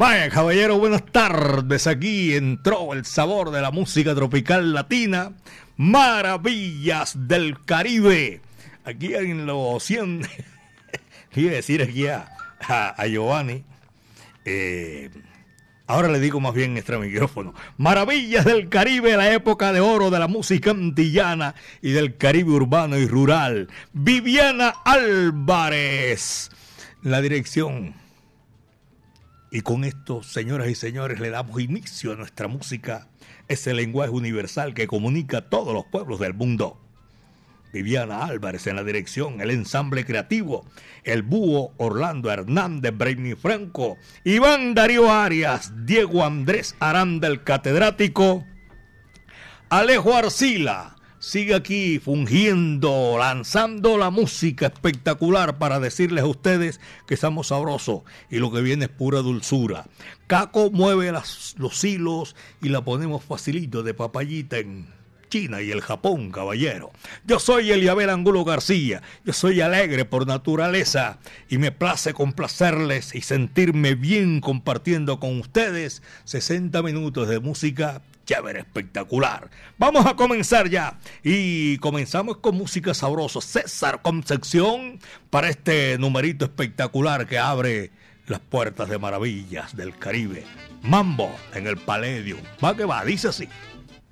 Vaya, caballero, buenas tardes. Aquí entró el sabor de la música tropical latina. Maravillas del Caribe. Aquí en los 100. Quiero decir aquí a, a, Giovanni. Eh, ahora le digo más bien extra micrófono. Maravillas del Caribe, la época de oro de la música antillana y del Caribe urbano y rural. Viviana Álvarez. La dirección y con esto, señoras y señores, le damos inicio a nuestra música, ese lenguaje universal que comunica a todos los pueblos del mundo. Viviana Álvarez en la dirección, el ensamble creativo, el búho Orlando Hernández, Brainy Franco, Iván Darío Arias, Diego Andrés Aranda el catedrático, Alejo Arcila, sigue aquí fungiendo, lanzando la música espectacular para decirles a ustedes que estamos sabrosos y lo que viene es pura dulzura. Caco mueve los hilos y la ponemos facilito de papayita en China y el Japón, caballero. Yo soy Eliabel Angulo García, yo soy alegre por naturaleza y me place complacerles y sentirme bien compartiendo con ustedes 60 minutos de música chévere, espectacular. Vamos a comenzar ya. Y comenzamos con música sabrosa. César Concepción para este numerito espectacular que abre las puertas de maravillas del Caribe. Mambo en el Palladium. Va que va, dice así.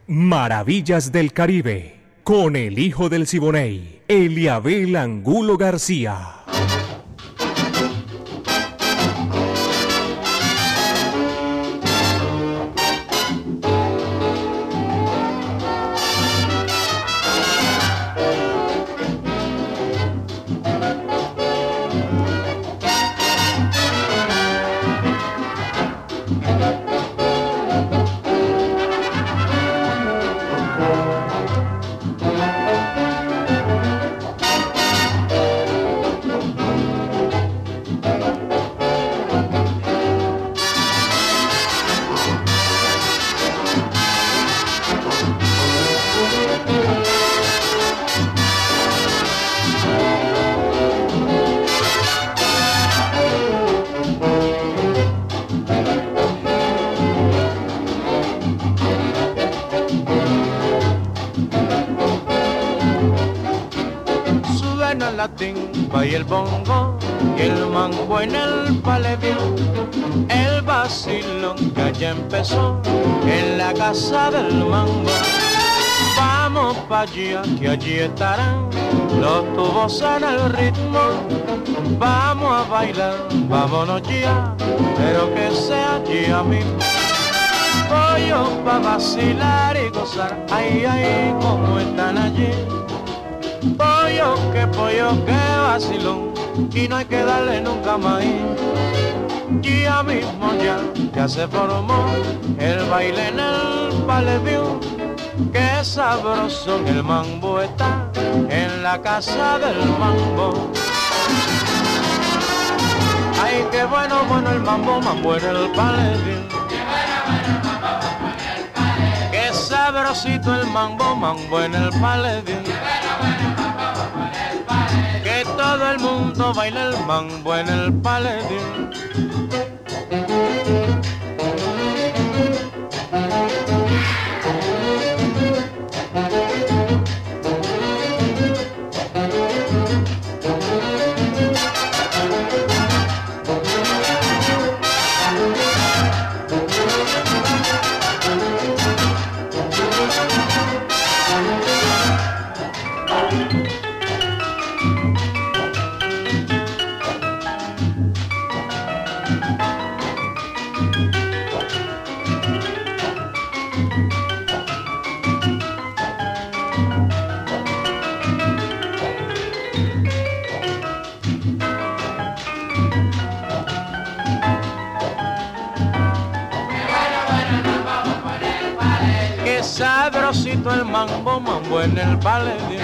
Maravillas del Caribe. Con el hijo del Siboney, Eliabel Angulo García. Que allí estarán los tubos en el ritmo. Vamos a bailar, vámonos ya, pero que sea allí mismo. Pollo pa' vacilar y gozar, ay, ay, como están allí pollo, que pollo, que vacilón, y no hay que darle nunca más. Ya mismo ya, ya se formó el baile en el palevión, que sabroso el mambo está en la casa del mambo. Ay, qué bueno, bueno el mambo, mambo en el palevión. Qué sabrosito el mambo, mambo en el palevión todo el mundo baila el mambo en el paletín. Bonito el mambo, mambo en el paledio.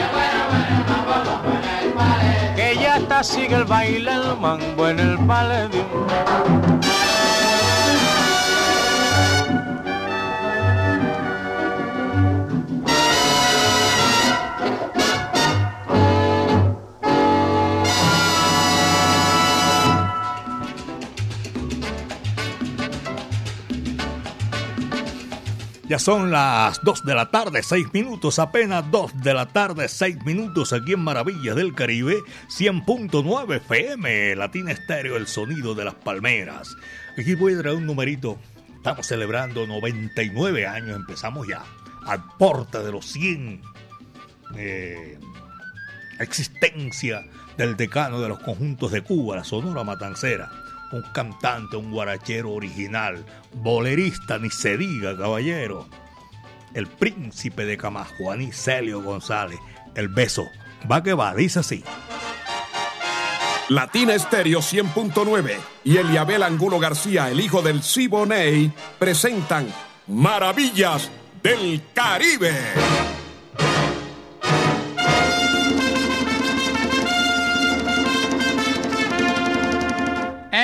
Que ya está sigue el baile, el mambo en el paledio. Ya son las 2 de la tarde, 6 minutos, apenas 2 de la tarde, 6 minutos aquí en Maravillas del Caribe, 100.9 FM, Latina Estéreo, el sonido de las palmeras. Aquí voy a traer un numerito. Estamos celebrando 99 años, empezamos ya, al porta de los 100. Eh, existencia del decano de los conjuntos de Cuba, la Sonora Matancera un cantante, un guarachero original, bolerista, ni se diga, caballero. El príncipe de Camajuaní, Celio González. El beso. Va que va, dice así. Latina Estéreo 100.9 y Eliabel Angulo García, el hijo del Siboney, presentan Maravillas del Caribe.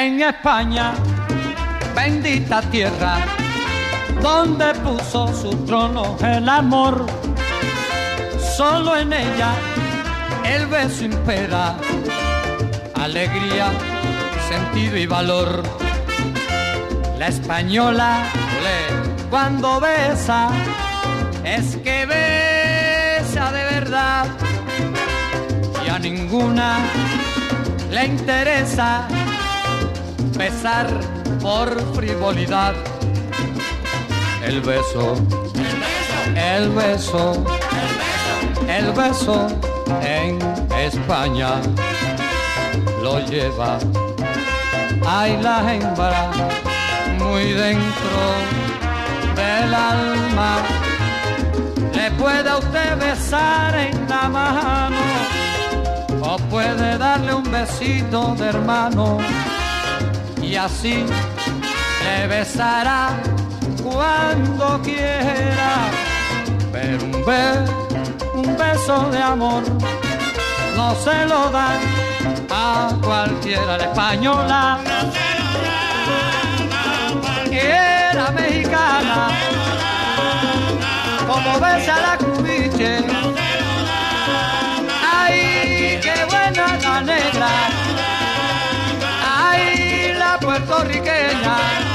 En España, bendita tierra, donde puso su trono el amor. Solo en ella el beso impera, alegría, sentido y valor. La española, cuando besa, es que besa de verdad y a ninguna le interesa besar por frivolidad. El beso, el beso, el beso en España lo lleva. Hay la hembra muy dentro del alma. Le puede usted besar en la mano o puede darle un besito de hermano y así le besará cuando quiera. Pero un, un beso de amor no se lo da a cualquiera. La española era mexicana, como besa la cubiche. Ay, qué buena la negra puertorriqueña.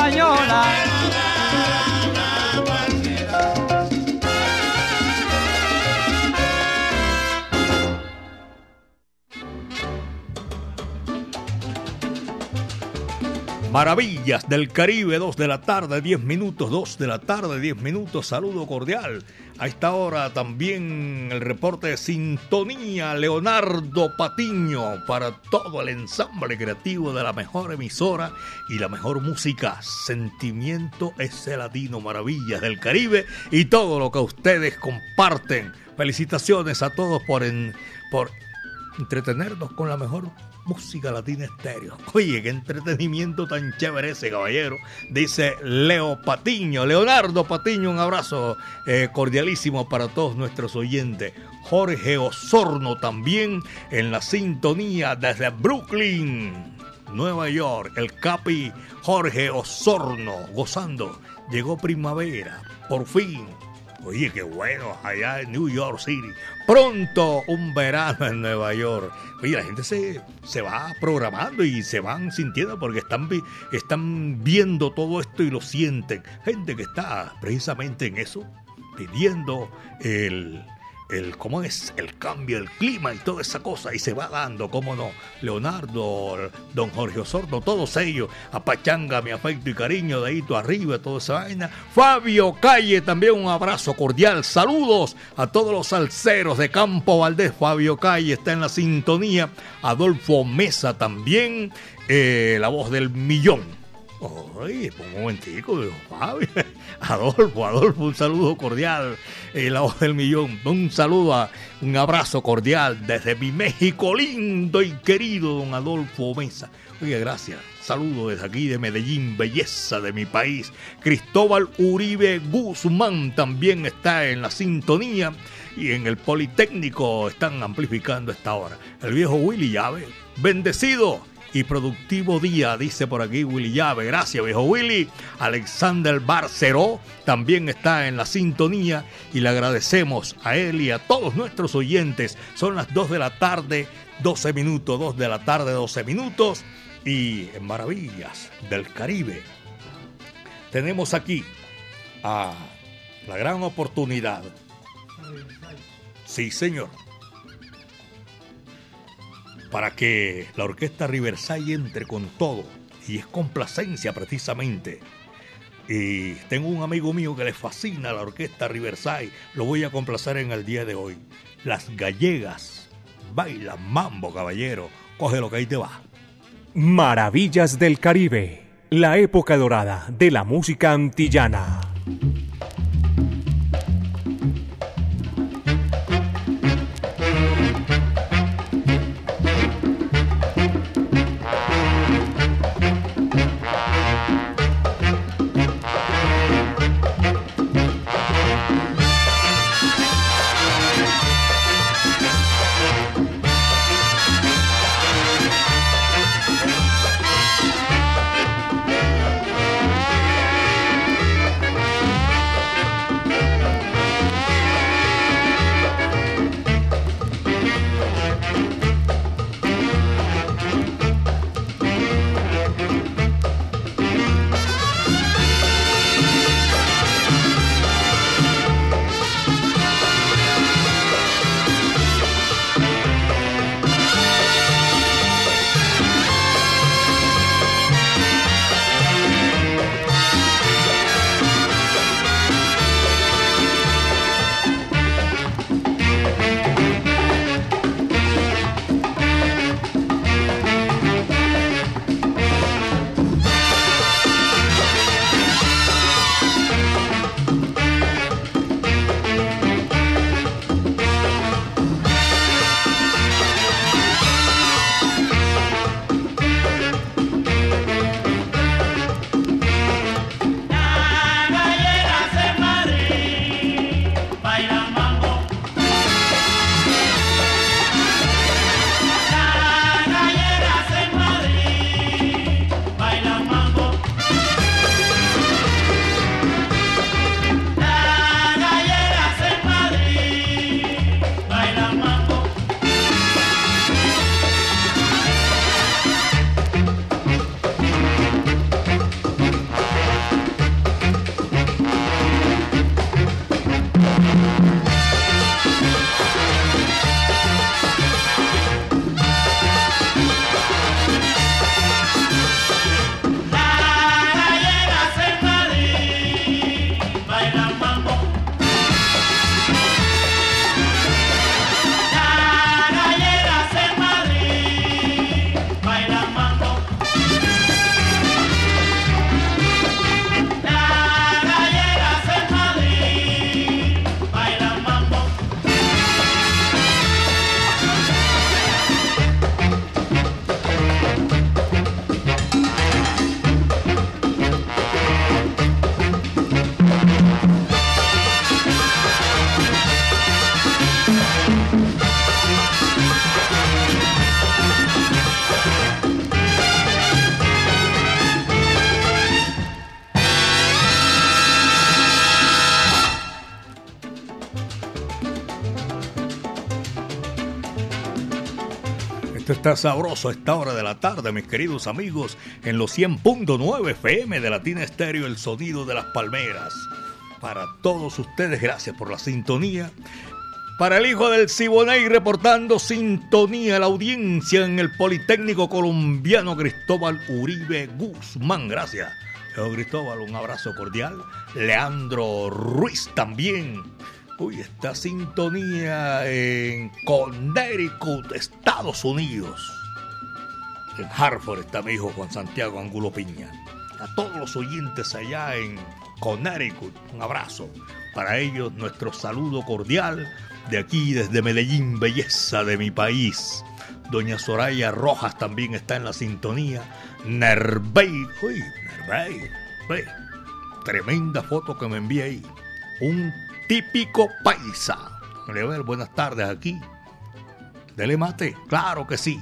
española. Maravillas del Caribe, 2 de la tarde, 10 minutos, 2 de la tarde, 10 minutos, saludo cordial. A esta hora también el reporte de sintonía Leonardo Patiño para todo el ensamble creativo de la mejor emisora y la mejor música. Sentimiento ese latino, Maravillas del Caribe y todo lo que ustedes comparten. Felicitaciones a todos por, por entretenernos con la mejor música latina estéreo. Oye, qué entretenimiento tan chévere ese caballero. Dice Leo Patiño, Leonardo Patiño, un abrazo eh, cordialísimo para todos nuestros oyentes. Jorge Osorno también en la sintonía desde Brooklyn, Nueva York. El capi Jorge Osorno gozando. Llegó primavera, por fin. Oye, qué bueno, allá en New York City. Pronto un verano en Nueva York. Oye, la gente se, se va programando y se van sintiendo porque están, están viendo todo esto y lo sienten. Gente que está precisamente en eso, pidiendo el, el cómo es el cambio del clima y toda esa cosa y se va dando, cómo no, Leonardo, don Jorge Osorno, todos ellos, a Pachanga, mi afecto y cariño, de ahí tú arriba, toda esa vaina. Fabio Calle, también un abrazo cordial, saludos a todos los salseros de Campo Valdés, Fabio Calle está en la sintonía, Adolfo Mesa también, eh, la voz del millón Oye, un momentico, Fabio. Adolfo, Adolfo, un saludo cordial. Eh, la voz del millón. Un saludo, un abrazo cordial desde mi México lindo y querido, don Adolfo Mesa. Oye, gracias. Saludo desde aquí de Medellín, belleza de mi país. Cristóbal Uribe Guzmán también está en la sintonía y en el Politécnico están amplificando esta hora. El viejo Willy Llave, bendecido y productivo día, dice por aquí Willy Llave. Gracias, viejo Willy. Alexander Barceró también está en la sintonía y le agradecemos a él y a todos nuestros oyentes. Son las 2 de la tarde, 12 minutos, 2 de la tarde, 12 minutos. Y en Maravillas del Caribe tenemos aquí a la gran oportunidad. Sí, señor para que la orquesta Riverside entre con todo. Y es complacencia precisamente. Y tengo un amigo mío que le fascina la orquesta Riverside. Lo voy a complacer en el día de hoy. Las gallegas bailan mambo, caballero. Coge lo que ahí te va. Maravillas del Caribe. La época dorada de la música antillana. Sabroso a esta hora de la tarde, mis queridos amigos, en los 100.9 FM de Latina Estéreo, el sonido de las palmeras. Para todos ustedes, gracias por la sintonía. Para el hijo del Siboney reportando sintonía la audiencia en el Politécnico Colombiano Cristóbal Uribe Guzmán. Gracias. Cristóbal, un abrazo cordial. Leandro Ruiz también Uy, esta sintonía en Connecticut, Estados Unidos. En Hartford está mi hijo Juan Santiago Angulo Piña. A todos los oyentes allá en Connecticut, un abrazo. Para ellos, nuestro saludo cordial de aquí, desde Medellín, belleza de mi país. Doña Soraya Rojas también está en la sintonía. Nervey, uy, Nervey, ve, tremenda foto que me envía ahí. Un típico paisa. buenas tardes aquí. Dele mate, claro que sí.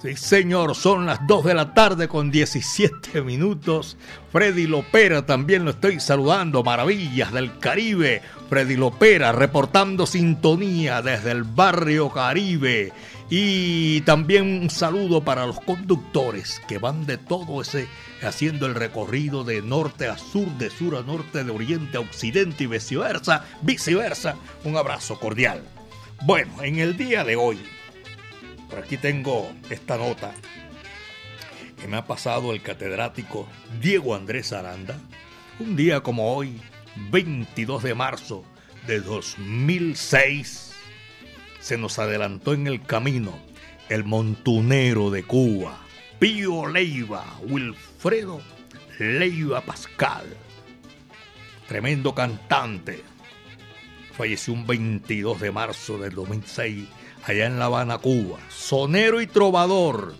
Sí, señor, son las 2 de la tarde con 17 minutos. Freddy Lopera también lo estoy saludando. Maravillas del Caribe. Freddy Lopera reportando sintonía desde el barrio Caribe. Y también un saludo para los conductores que van de todo ese haciendo el recorrido de norte a sur, de sur a norte, de oriente a occidente y viceversa, viceversa. Un abrazo cordial. Bueno, en el día de hoy, por aquí tengo esta nota que me ha pasado el catedrático Diego Andrés Aranda, un día como hoy, 22 de marzo de 2006, se nos adelantó en el camino el montunero de Cuba, Pío Leiva, Wilfredo Leiva Pascal. Tremendo cantante. Falleció un 22 de marzo del 2006 allá en La Habana, Cuba. Sonero y trovador.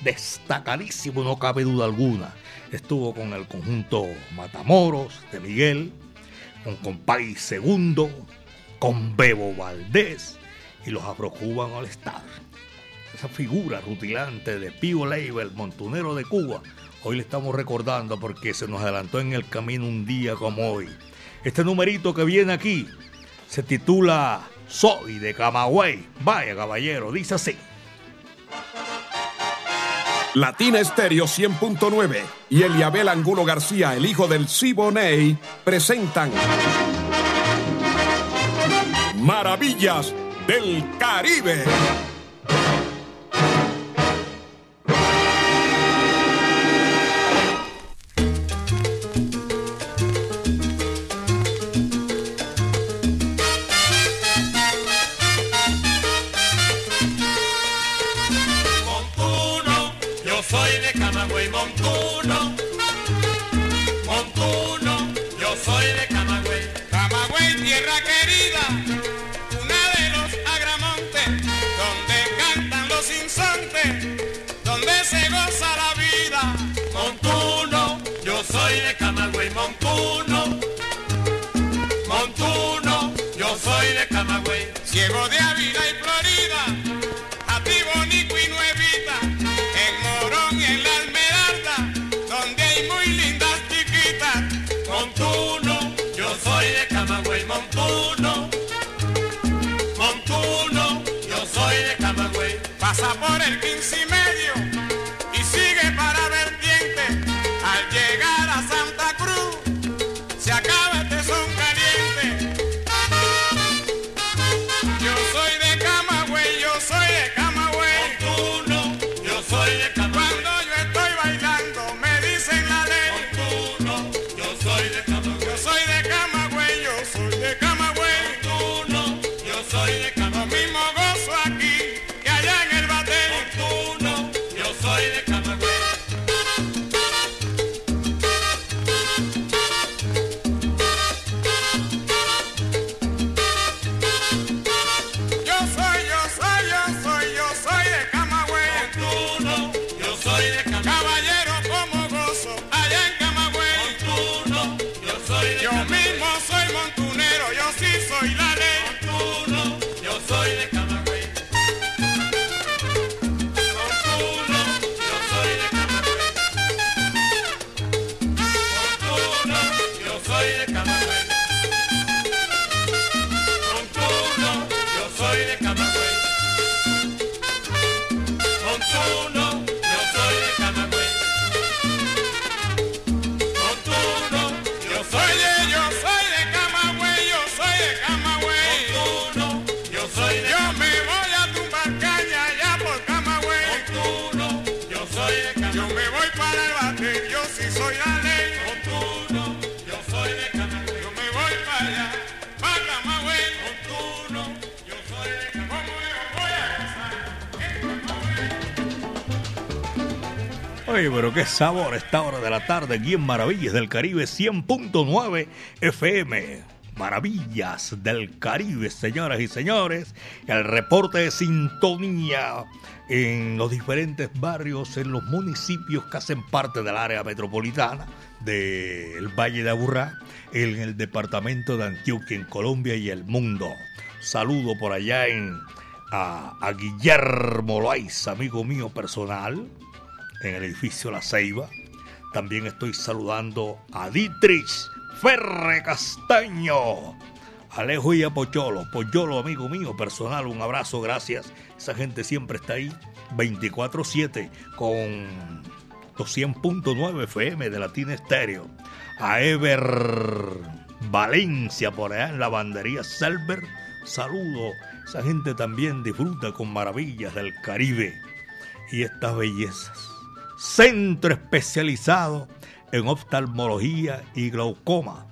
Destacadísimo, no cabe duda alguna. Estuvo con el conjunto Matamoros de Miguel, con Compay Segundo, con Bebo Valdés y los Afrocuban All Star esa figura rutilante de Pío Leiva, el montunero de Cuba, hoy le estamos recordando porque se nos adelantó en el camino un día como hoy. Este numerito que viene aquí se titula Soy de Camagüey. Vaya caballero, dice así. Latina Estéreo 100.9 y Eliabel Angulo García, el hijo del Siboney, presentan Maravillas del Caribe. Pero qué sabor esta hora de la tarde aquí en Maravillas del Caribe 100.9 FM. Maravillas del Caribe, señoras y señores. El reporte de sintonía en los diferentes barrios, en los municipios que hacen parte del área metropolitana del Valle de Aburrá, en el departamento de Antioquia, en Colombia y el mundo. Saludo por allá en a, Guillermo Loaiz, amigo mío personal, en el edificio La Ceiba. También estoy saludando a Dietrich Ferre Castaño, Alejo y a Pocholo. Pocholo, amigo mío personal, un abrazo, gracias. Esa gente siempre está ahí 24-7 con 200.9 FM de Latina Estéreo. A Ever Valencia, por allá en la bandería Selber. Saludo. Esa gente también disfruta con maravillas del Caribe y estas bellezas. Centro especializado en oftalmología y glaucoma.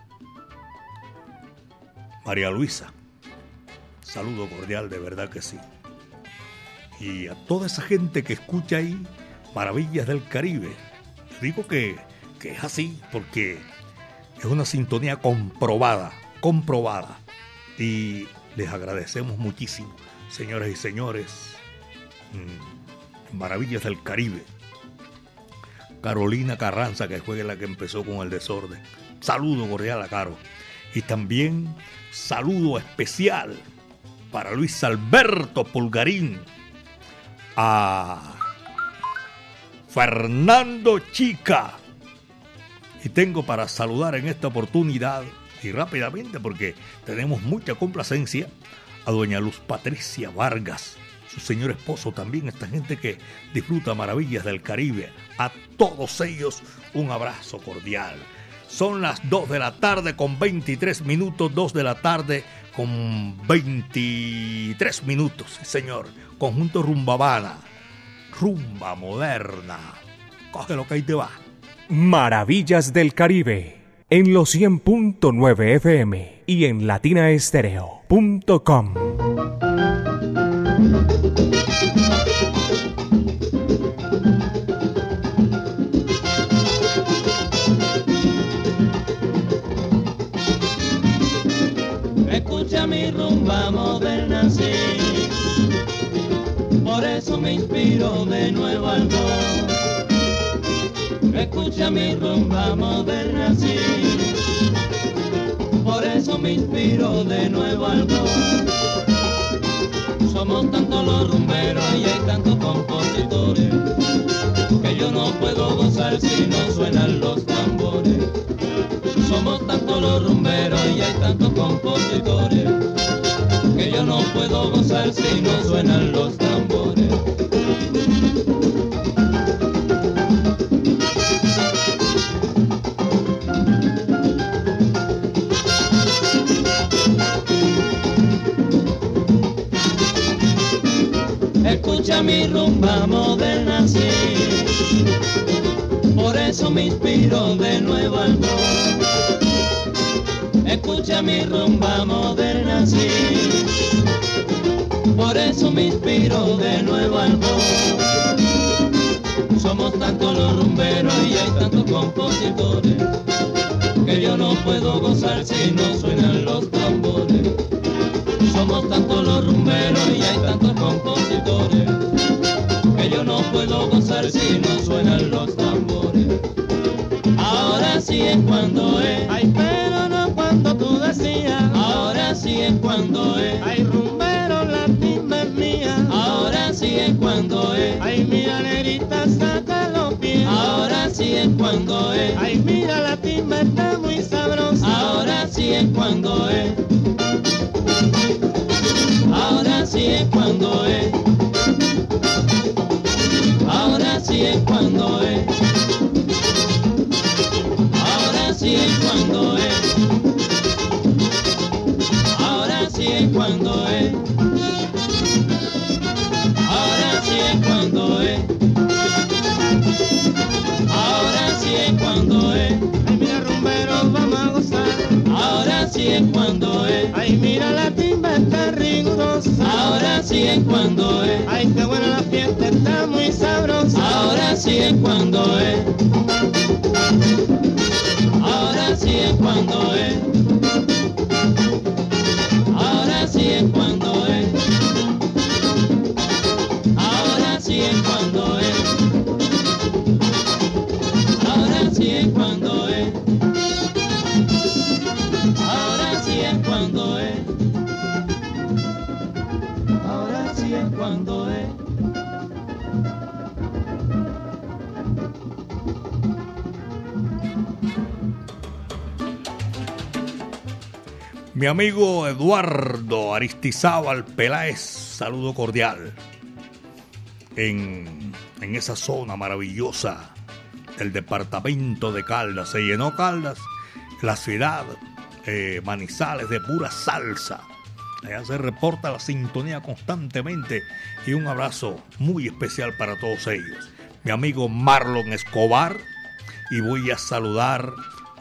María Luisa, saludo cordial, de verdad que sí. Y a toda esa gente que escucha ahí Maravillas del Caribe, digo que, que es así porque es una sintonía comprobada, comprobada. Y les agradecemos muchísimo, señoras y señores. Mm, Maravillas del Caribe. Carolina Carranza, que fue la que empezó con el desorden. Saludo cordial a Caro. Y también saludo especial para Luis Alberto Pulgarín, a Fernando Chica. Y tengo para saludar en esta oportunidad, y rápidamente porque tenemos mucha complacencia, a doña Luz Patricia Vargas, su señor esposo también, esta gente que disfruta maravillas del Caribe. A todos ellos un abrazo cordial. Son las 2 de la tarde con 23 minutos, 2 de la tarde con 23 minutos, señor. Conjunto Rumbabana, rumba moderna. Coge lo que ahí te va. Maravillas del Caribe en los 100.9 FM y en latinaestereo.com. Escucha mi rumba moderna, sí. Por eso me inspiro de nuevo al. Escucha mi rumba moderna, sí. Por eso me inspiro de nuevo al. Somos tantos los rumberos y hay tantos compositores que yo no puedo gozar si no suenan los tambores. Somos tantos los rumberos y hay tantos compositores que yo no puedo gozar si no suenan los tambores. Escucha mi rumba moderna, sí. Por eso me inspiro de nuevo al rock. Escucha mi rumba moderna, sí. Por eso me inspiro de nuevo al rock. Somos tantos los rumberos y hay tantos compositores que yo no puedo gozar si no suenan los tambores. Somos tantos los rumberos y hay tantos compositores yo no puedo gozar si no suenan los tambores. Ahora sí es cuando es, ay pero no cuando tú decías. Ahora sí es cuando es, ay rumbero la timba es mía. Ahora sí es cuando es, ay mira negrita saca los pies. Ahora sí es cuando es, ay mira la timba está muy sabrosa. Ahora sí es cuando es. Ahora sí es cuando es. Sí es cuando es. Ahora sí es cuando es. Ahora sí es cuando es. Ahora sí es cuando es. Ahora sí es cuando es. Ay, mira, rumberos, vamos a gozar. Ahora sí es cuando es. Ay, mira, la. Ahora sí es cuando es. Ay, qué buena la fiesta, está muy sabrosa. Ahora sí es cuando es. Ahora sí es cuando es. Ahora sí es cuando Mi amigo Eduardo Aristizábal Peláez, saludo cordial. En, en esa zona maravillosa del departamento de Caldas, se llenó Caldas, la ciudad, eh, Manizales de pura salsa. Allá se reporta la sintonía constantemente y un abrazo muy especial para todos ellos. Mi amigo Marlon Escobar y voy a saludar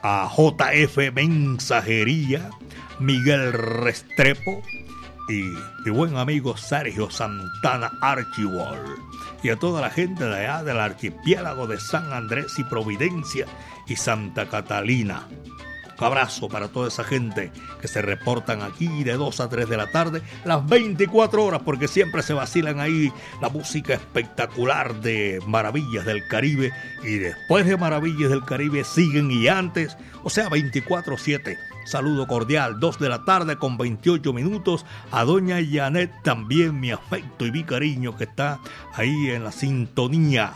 a JF Mensajería, Miguel Restrepo y mi buen amigo Sergio Santana Archibald y a toda la gente de allá del archipiélago de San Andrés y Providencia y Santa Catalina. Abrazo para toda esa gente que se reportan aquí de 2 a 3 de la tarde, las 24 horas, porque siempre se vacilan ahí la música espectacular de Maravillas del Caribe. Y después de Maravillas del Caribe siguen y antes, o sea, 24-7. Saludo cordial, 2 de la tarde con 28 minutos. A doña Janet también mi afecto y mi cariño que está ahí en la sintonía.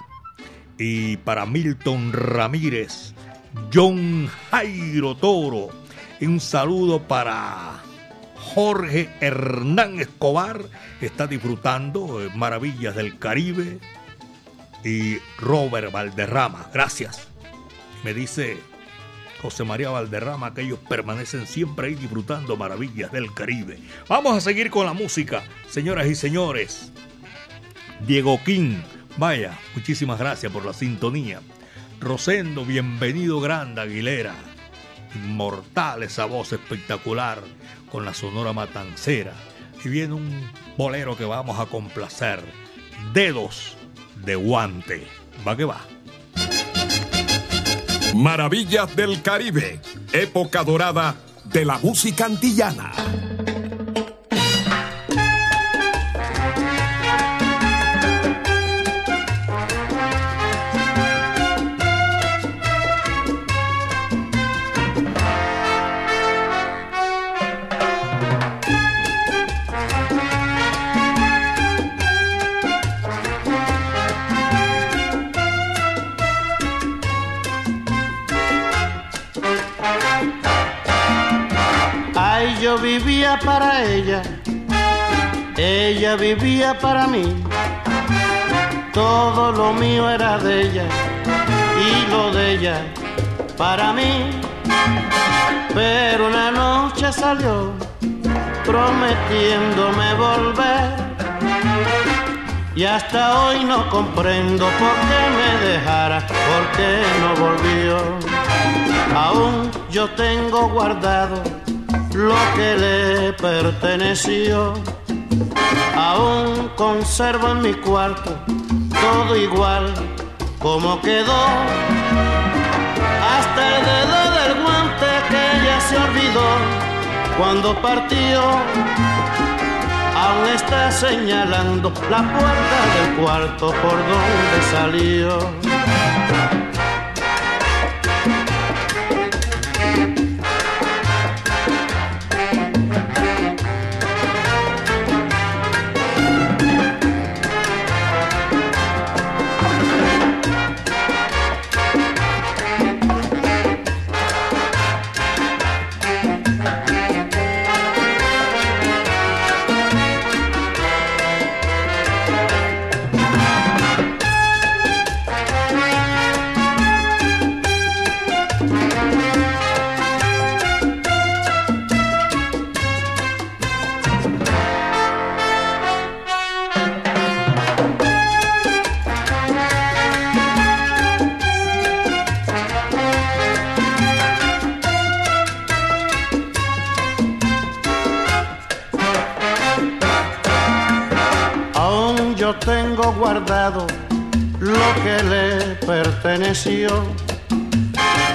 Y para Milton Ramírez, John Jairo Toro. Un saludo para Jorge Hernán Escobar, que está disfrutando de Maravillas del Caribe. Y Robert Valderrama, gracias. Me dice José María Valderrama que ellos permanecen siempre ahí disfrutando Maravillas del Caribe. Vamos a seguir con la música, señoras y señores. Diego King, vaya, muchísimas gracias por la sintonía. Rosendo, bienvenido Grande Aguilera. Inmortal esa voz espectacular con la sonora matancera. Y viene un bolero que vamos a complacer. Dedos de guante. Va que va. Maravillas del Caribe, época dorada de la música antillana. Vivía para ella, ella vivía para mí. Todo lo mío era de ella y lo de ella para mí. Pero una noche salió prometiéndome volver. Y hasta hoy no comprendo por qué me dejara, por qué no volvió. Aún yo tengo guardado lo que le perteneció. Aún conservo en mi cuarto todo igual como quedó. Hasta el dedo del guante que ella se olvidó cuando partió. Aún está señalando la puerta del cuarto por donde salió.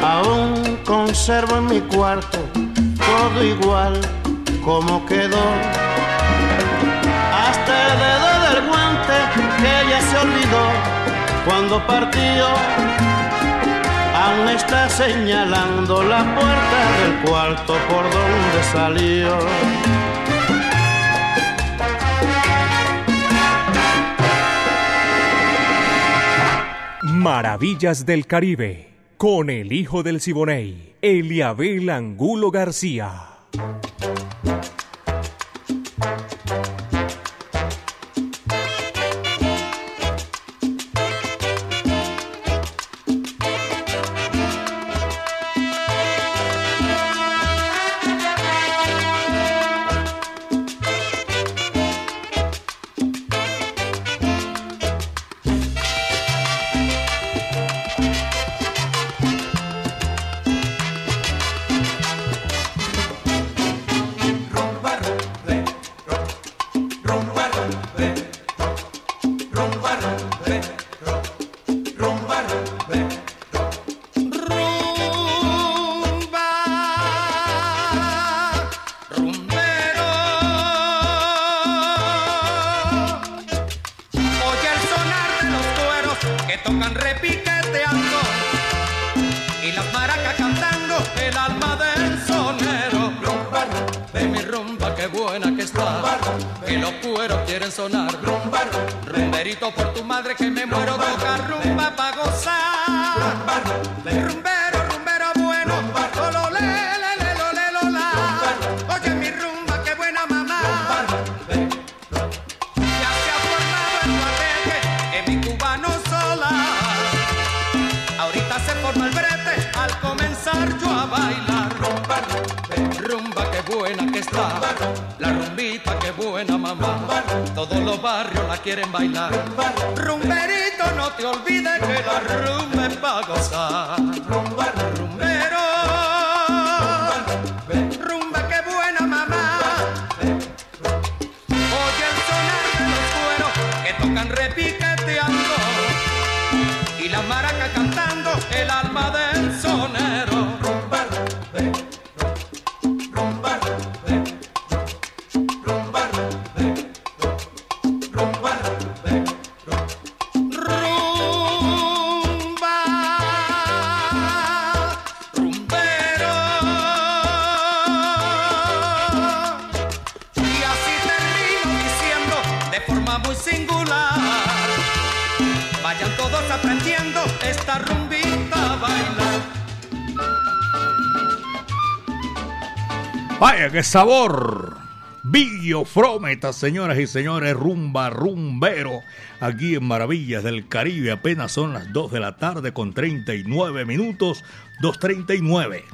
Aún conservo en mi cuarto todo igual como quedó. Hasta el dedo del guante que ella se olvidó cuando partió. Aún está señalando la puerta del cuarto por donde salió. Maravillas del Caribe, con el hijo del Siboney, Eliabel Angulo García. los cueros quieren sonar. Rumba, rumba, por tu madre que me muero, toca rumba pa' gozar. Rumba, buena mamá. Todos los barrios la quieren bailar. Rumberito, no te olvides que la rumba es para gozar. Rumba, rumba. Vaya, qué sabor. Billo Frometa, señoras y señores, rumba, rumbero, aquí en Maravillas del Caribe. Apenas son las 2 de la tarde con 39 minutos, 2.39.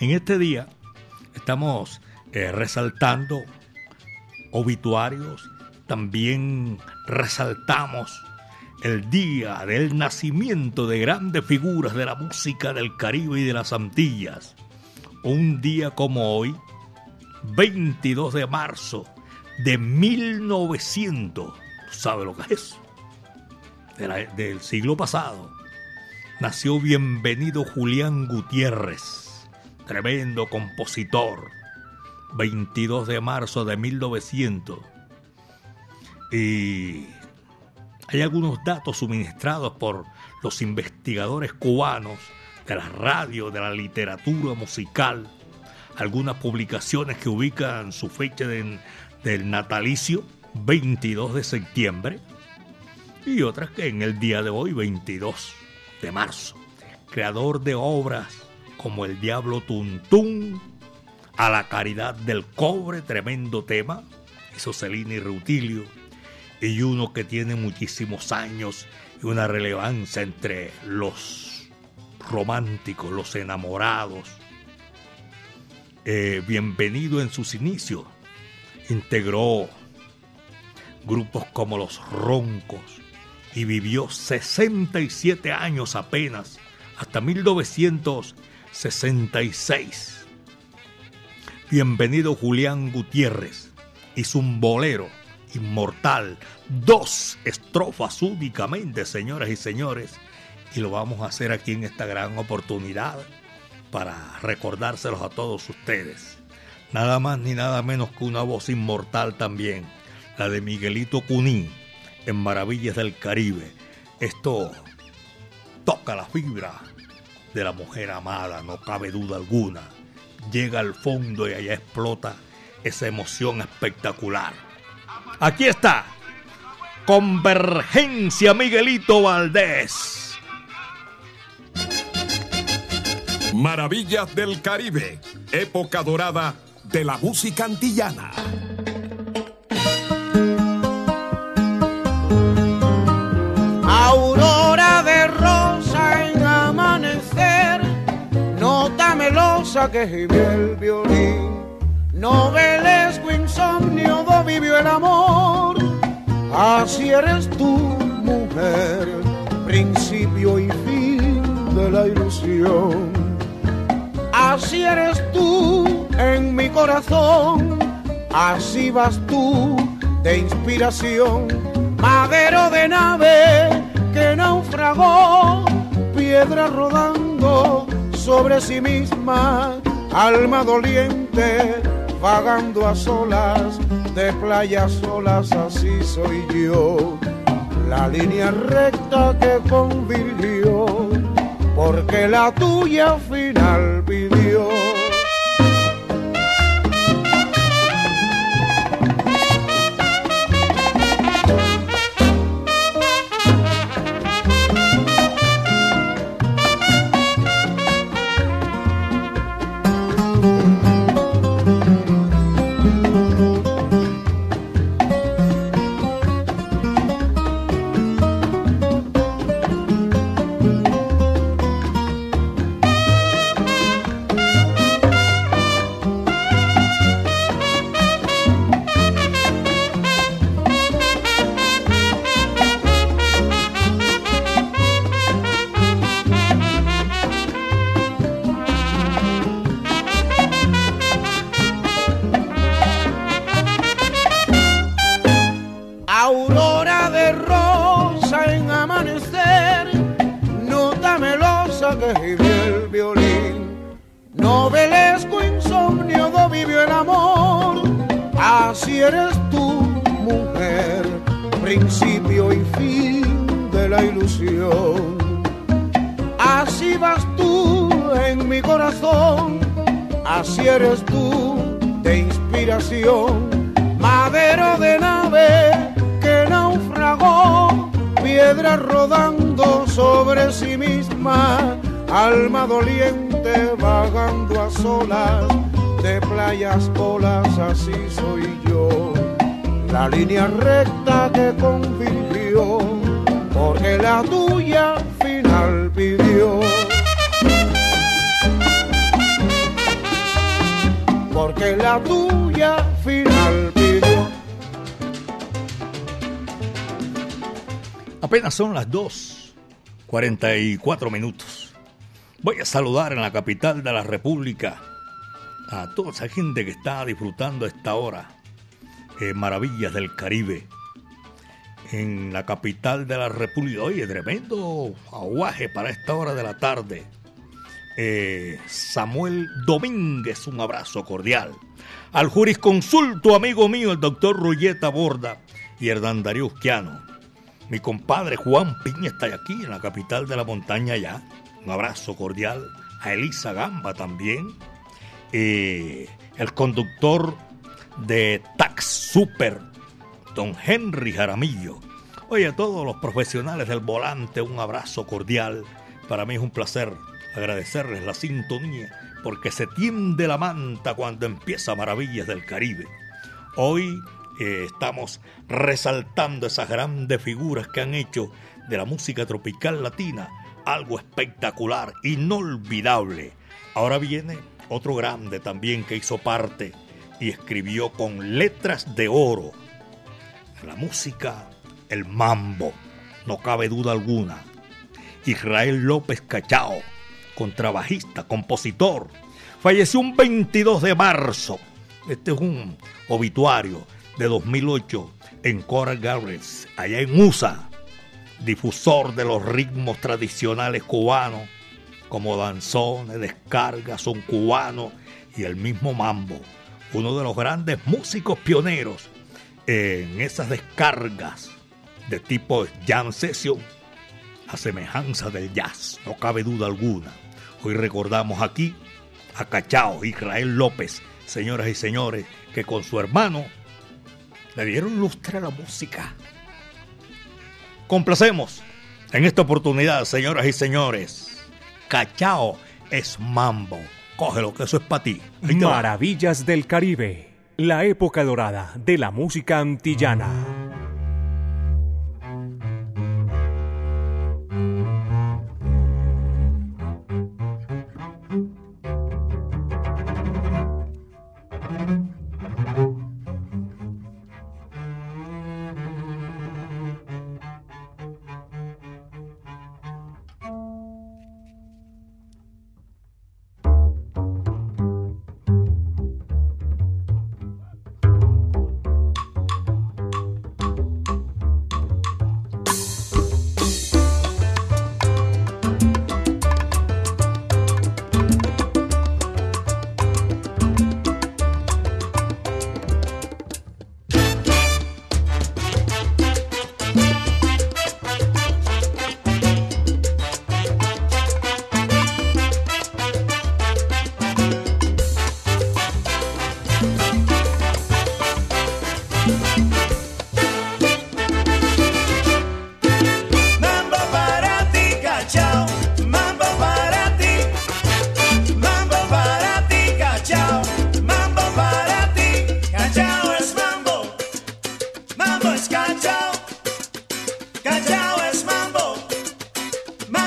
En este día estamos eh, resaltando obituarios, también resaltamos el día del nacimiento de grandes figuras de la música del Caribe y de las Antillas un día como hoy, 22 de marzo de 1900, ¿sabe lo que es? del siglo pasado, nació Bienvenido Julián Gutiérrez, tremendo compositor, 22 de marzo de 1900. Y hay algunos datos suministrados por los investigadores cubanos de la radio, de la literatura musical, algunas publicaciones que ubican su fecha del natalicio, 22 de septiembre, y otras que en el día de hoy, 22 de marzo. Creador de obras como El Diablo Tuntún, A la Caridad del Cobre, tremendo tema, hizo Celina y Reutilio, y uno que tiene muchísimos años y una relevancia entre los románticos, los enamorados. Eh, bienvenido en sus inicios. Integró grupos como Los Roncos y vivió 67 años apenas, hasta 1966. Bienvenido Julián Gutiérrez hizo un bolero inmortal, dos estrofas únicamente, señoras y señores, y lo vamos a hacer aquí en esta gran oportunidad para recordárselos a todos ustedes. Nada más ni nada menos que una voz inmortal también, la de Miguelito Cuní en Maravillas del Caribe. Esto toca la fibra de la mujer amada, no cabe duda alguna. Llega al fondo y allá explota esa emoción espectacular. Aquí está, Convergencia Miguelito Valdés. Maravillas del Caribe, época dorada de la música antillana. Aurora de rosa en amanecer, nota melosa que gime el violín, novelesco insomnio do vivió el amor, así eres tú, mujer, principio y fin de la ilusión. Así eres tú en mi corazón, así vas tú de inspiración, madero de nave que naufragó, piedra rodando sobre sí misma, alma doliente vagando a solas, de playas solas así soy yo, la línea recta que convirtió, porque la tuya final Apenas son las 2.44 minutos. Voy a saludar en la capital de la República a toda esa gente que está disfrutando esta hora. eh, maravillas del Caribe. En la capital de la República. Oye, tremendo aguaje para esta hora de la tarde. Eh, Samuel Domínguez, un abrazo cordial. Al jurisconsulto, amigo mío, el doctor Rulleta Borda y Hernán Darío Usquiano. Mi compadre Juan Piña está aquí en la capital de la montaña ya. Un abrazo cordial. A Elisa Gamba también. Eh, el conductor de Tax Super, don Henry Jaramillo. Oye, a todos los profesionales del volante, un abrazo cordial. Para mí es un placer agradecerles la sintonía, porque se tiende la manta cuando empieza Maravillas del Caribe. Hoy eh, estamos resaltando esas grandes figuras que han hecho de la música tropical latina algo espectacular, inolvidable. Ahora viene otro grande también que hizo parte y escribió con letras de oro la música, el mambo, no cabe duda alguna. Israel López Cachao, contrabajista, compositor, falleció un 22 de marzo. Este es un obituario de 2008 en Coral Gables, allá en USA, difusor de los ritmos tradicionales cubanos, como danzones, descargas, son cubanos y el mismo mambo. Uno de los grandes músicos pioneros en esas descargas de tipo jam session, a semejanza del jazz, no cabe duda alguna. Hoy recordamos aquí a Cachao Israel López, señoras y señores, que con su hermano le dieron lustre a la música. Complacemos en esta oportunidad, señoras y señores. Cachao es mambo. Cógelo, que eso es para ti. Maravillas del Caribe. La época dorada de la música antillana.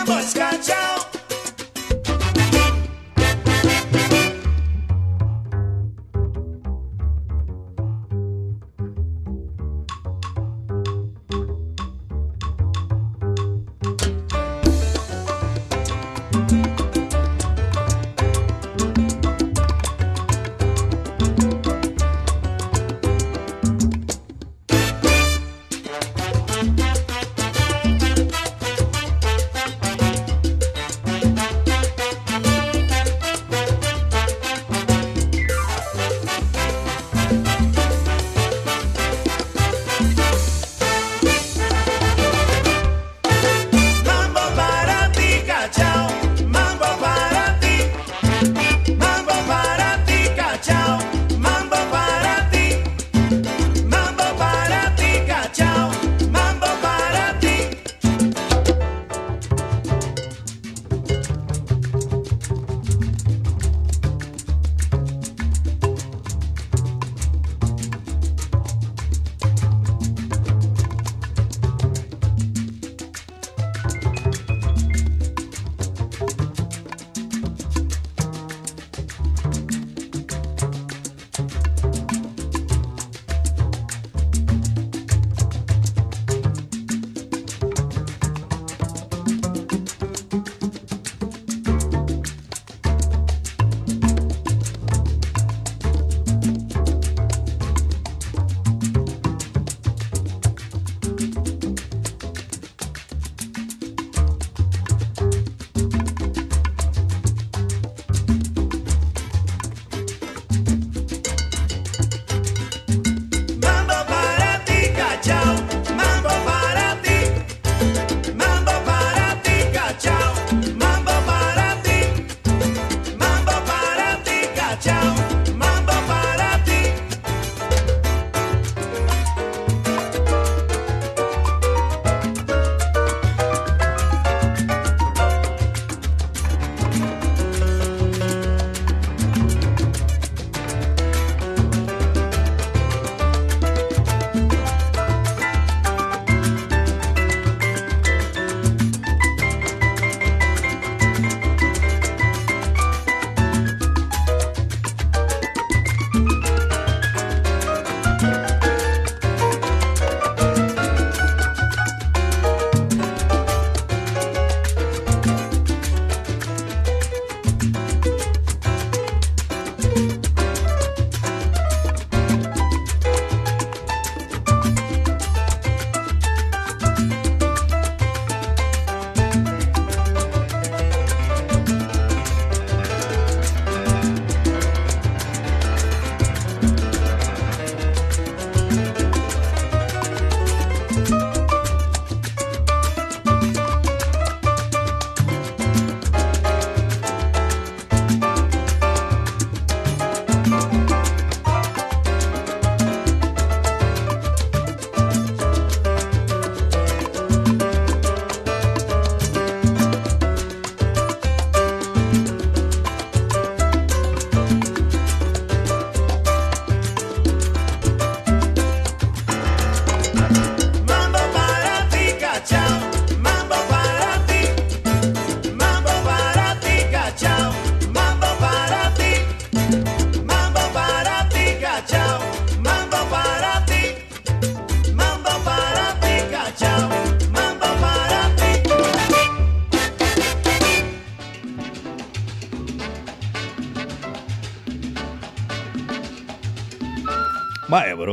Vamos cantar.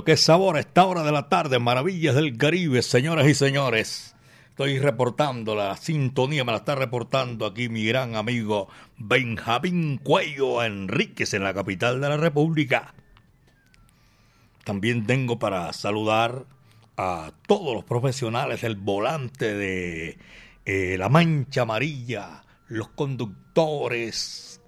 Vaya, pero qué sabor a esta hora de la tarde, maravillas del Caribe, señoras y señores. Estoy reportando la sintonía, me la está reportando aquí mi gran amigo Benjamín Cuello Enríquez en la capital de la República. También tengo para saludar a todos los profesionales del volante de eh, la Mancha Amarilla, los conductores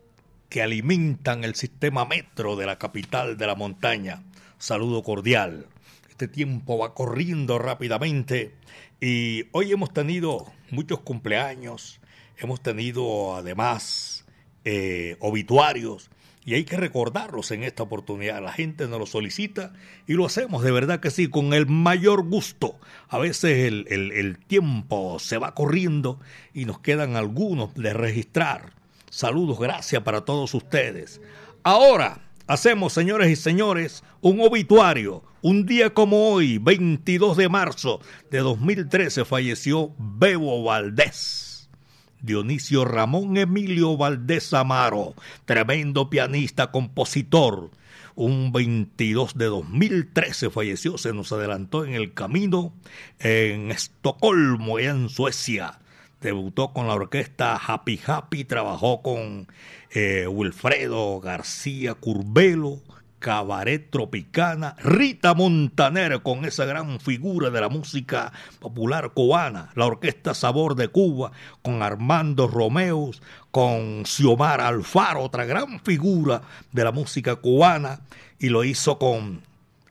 que alimentan el sistema metro de la capital de la montaña saludo cordial. Este tiempo va corriendo rápidamente y hoy hemos tenido muchos cumpleaños, hemos tenido además eh, obituarios y hay que recordarlos en esta oportunidad. La gente nos lo solicita y lo hacemos de verdad que sí, con el mayor gusto. A veces el, el tiempo se va corriendo y nos quedan algunos de registrar. Saludos, gracias para todos ustedes. Ahora, hacemos, señores y señores, un obituario. Un día como hoy, 22 de marzo de 2013, falleció Bebo Valdés. Dionisio Ramón Emilio Valdés Amaro, tremendo pianista, compositor. Un 22 de 2013 falleció, se nos adelantó en el camino en Estocolmo, en Suecia. Debutó con la orquesta Happy Happy, trabajó con eh, Wilfredo García Curbelo, Cabaret Tropicana, Rita Montaner con esa gran figura de la música popular cubana, la Orquesta Sabor de Cuba, con Armando Romeos, con Xiomar Alfaro, otra gran figura de la música cubana, y lo hizo con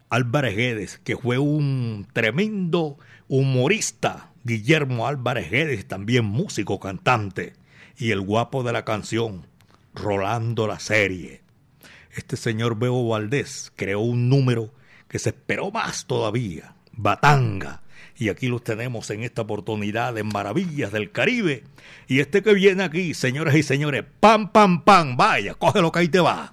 Álvarez Guedes, que fue un tremendo humorista, Guillermo Álvarez Guedes, también músico, cantante, y el guapo de la canción, Rolando la serie. Este señor Bebo Valdés creó un número que se esperó más todavía, Batanga. Y aquí los tenemos en esta oportunidad de Maravillas del Caribe. Y este que viene aquí, señoras y señores, pam, pam, pam, vaya, cógelo que ahí te va.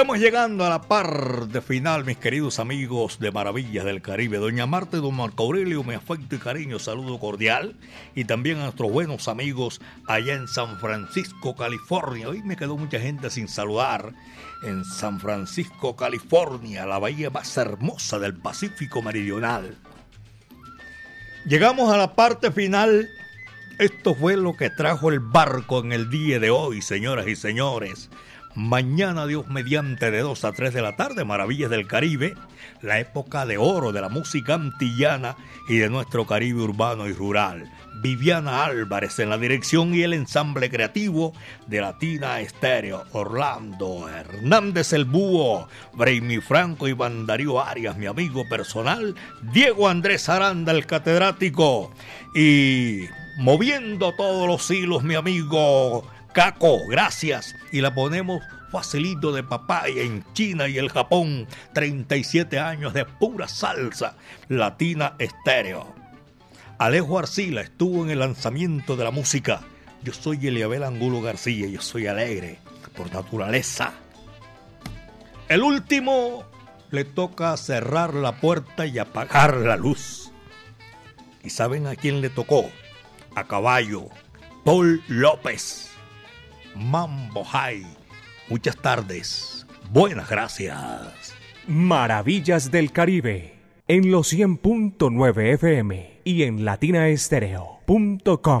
Estamos llegando a la parte final, mis queridos amigos de Maravillas del Caribe. Doña Marta y don Marco Aurelio, mi afecto y cariño, saludo cordial. Y también a nuestros buenos amigos allá en San Francisco, California. Hoy me quedó mucha gente sin saludar. En San Francisco, California, la bahía más hermosa del Pacífico Meridional. Llegamos a la parte final. Esto fue lo que trajo el barco en el día de hoy, señoras y señores. Mañana, Dios mediante, de 2 a 3 de la tarde, Maravillas del Caribe, la época de oro de la música antillana y de nuestro Caribe urbano y rural. Viviana Álvarez en la dirección y el ensamble creativo de Latina Estéreo. Orlando Hernández el Búho, Braimi Franco y Darío Arias, mi amigo personal. Diego Andrés Aranda, el catedrático. Y moviendo todos los hilos, mi amigo Caco, gracias. Y la ponemos facilito de papaya en China y el Japón. 37 años de pura salsa latina estéreo. Alejo Arcila estuvo en el lanzamiento de la música. Yo soy Eliabel Angulo García, yo soy alegre por naturaleza. El último le toca cerrar la puerta y apagar la luz. ¿Y saben a quién le tocó? A caballo, Paul López. Mambo High. Muchas tardes. Buenas gracias. Maravillas del Caribe. En los 100.9 FM y en latinaestereo.com.